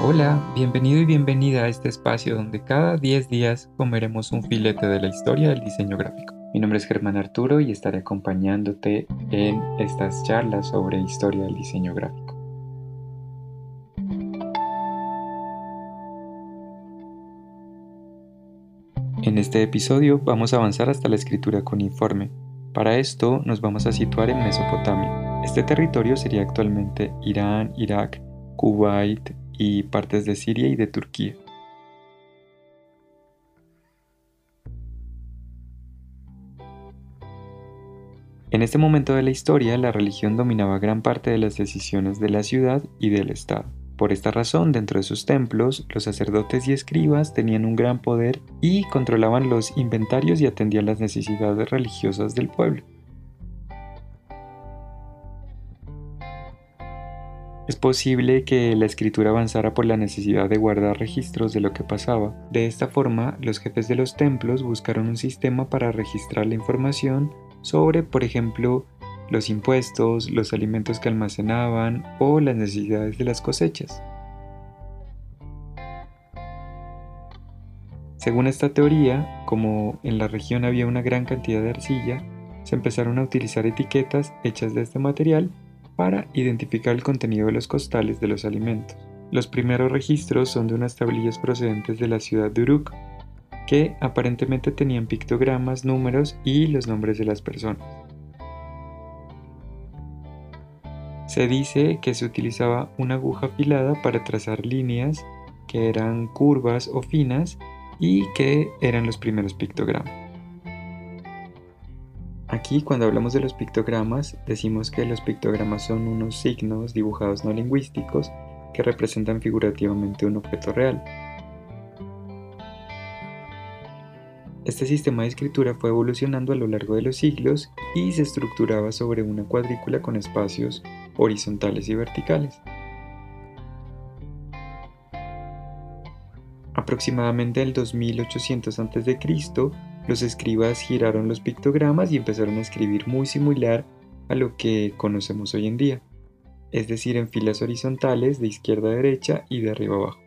Hola, bienvenido y bienvenida a este espacio donde cada 10 días comeremos un filete de la historia del diseño gráfico. Mi nombre es Germán Arturo y estaré acompañándote en estas charlas sobre historia del diseño gráfico. En este episodio vamos a avanzar hasta la escritura cuneiforme. Para esto nos vamos a situar en Mesopotamia. Este territorio sería actualmente Irán, Irak, Kuwait y partes de Siria y de Turquía. En este momento de la historia, la religión dominaba gran parte de las decisiones de la ciudad y del Estado. Por esta razón, dentro de sus templos, los sacerdotes y escribas tenían un gran poder y controlaban los inventarios y atendían las necesidades religiosas del pueblo. Es posible que la escritura avanzara por la necesidad de guardar registros de lo que pasaba. De esta forma, los jefes de los templos buscaron un sistema para registrar la información sobre, por ejemplo, los impuestos, los alimentos que almacenaban o las necesidades de las cosechas. Según esta teoría, como en la región había una gran cantidad de arcilla, se empezaron a utilizar etiquetas hechas de este material para identificar el contenido de los costales de los alimentos. Los primeros registros son de unas tablillas procedentes de la ciudad de Uruk, que aparentemente tenían pictogramas, números y los nombres de las personas. Se dice que se utilizaba una aguja afilada para trazar líneas que eran curvas o finas y que eran los primeros pictogramas. Aquí cuando hablamos de los pictogramas decimos que los pictogramas son unos signos dibujados no lingüísticos que representan figurativamente un objeto real. Este sistema de escritura fue evolucionando a lo largo de los siglos y se estructuraba sobre una cuadrícula con espacios horizontales y verticales. Aproximadamente el 2800 a.C., los escribas giraron los pictogramas y empezaron a escribir muy similar a lo que conocemos hoy en día, es decir, en filas horizontales de izquierda a derecha y de arriba a abajo.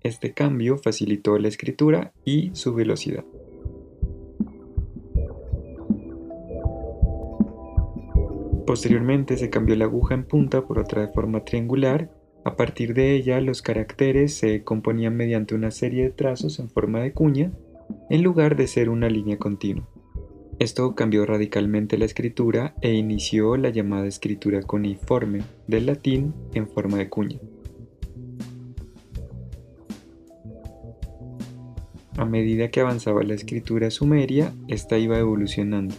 Este cambio facilitó la escritura y su velocidad. Posteriormente se cambió la aguja en punta por otra de forma triangular. A partir de ella los caracteres se componían mediante una serie de trazos en forma de cuña en lugar de ser una línea continua. Esto cambió radicalmente la escritura e inició la llamada escritura cuneiforme del latín en forma de cuña. A medida que avanzaba la escritura sumeria, esta iba evolucionando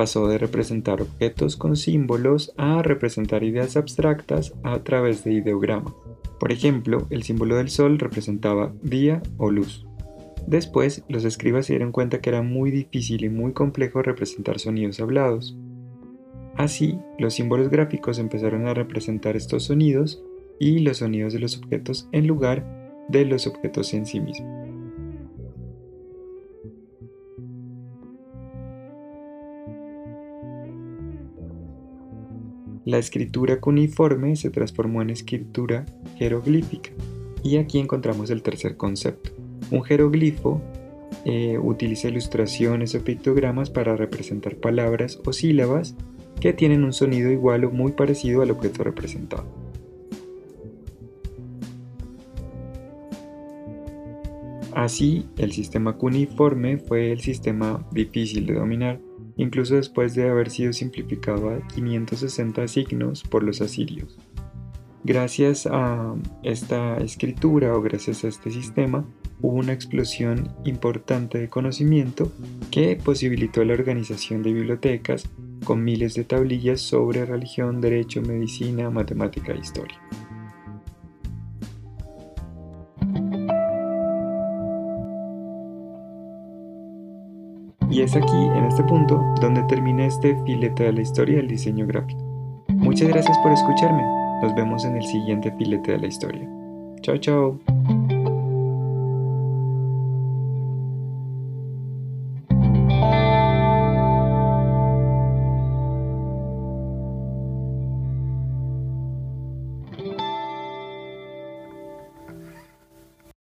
pasó de representar objetos con símbolos a representar ideas abstractas a través de ideogramas. Por ejemplo, el símbolo del sol representaba día o luz. Después, los escribas se dieron cuenta que era muy difícil y muy complejo representar sonidos hablados. Así, los símbolos gráficos empezaron a representar estos sonidos y los sonidos de los objetos en lugar de los objetos en sí mismos. La escritura cuneiforme se transformó en escritura jeroglífica y aquí encontramos el tercer concepto. Un jeroglifo eh, utiliza ilustraciones o pictogramas para representar palabras o sílabas que tienen un sonido igual o muy parecido al objeto representado. Así, el sistema cuneiforme fue el sistema difícil de dominar incluso después de haber sido simplificado a 560 signos por los asirios. Gracias a esta escritura o gracias a este sistema hubo una explosión importante de conocimiento que posibilitó la organización de bibliotecas con miles de tablillas sobre religión, derecho, medicina, matemática e historia. Y es aquí, en este punto, donde termina este filete de la historia del diseño gráfico. Muchas gracias por escucharme. Nos vemos en el siguiente filete de la historia. Chao, chao.